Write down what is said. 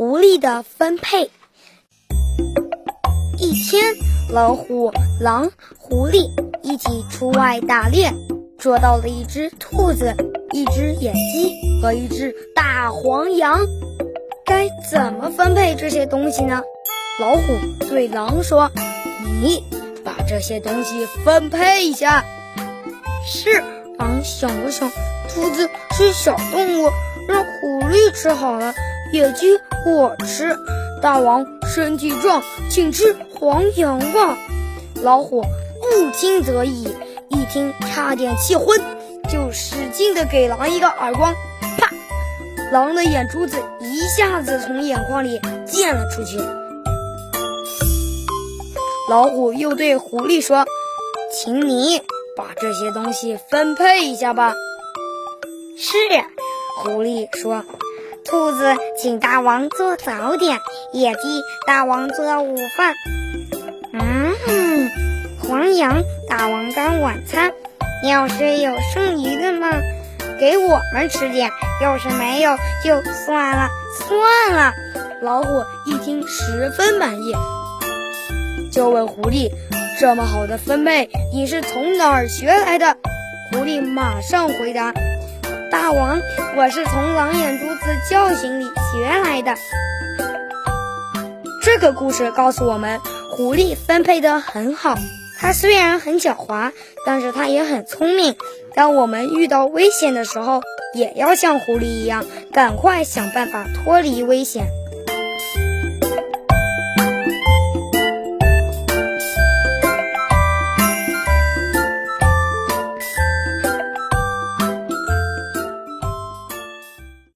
狐狸的分配。一天，老虎、狼、狐狸一起出外打猎，捉到了一只兔子、一只野鸡和一只大黄羊。该怎么分配这些东西呢？老虎对狼说：“你把这些东西分配一下。”是，狼想了想，兔子是小动物，让狐狸吃好了。野鸡我吃，大王身体壮，请吃黄羊吧。老虎不听则已，一听差点气昏，就使劲的给狼一个耳光，啪！狼的眼珠子一下子从眼眶里溅了出去。老虎又对狐狸说：“请你把这些东西分配一下吧。”是，狐狸说。兔子请大王做早点，野鸡大王做午饭。嗯，黄羊大王当晚餐。要是有剩余的嘛，给我们吃点；要是没有，就算了，算了。老虎一听十分满意，就问狐狸：“这么好的分配，你是从哪儿学来的？”狐狸马上回答。大王，我是从狼眼珠子叫醒里学来的。这个故事告诉我们，狐狸分配的很好。它虽然很狡猾，但是它也很聪明。当我们遇到危险的时候，也要像狐狸一样，赶快想办法脱离危险。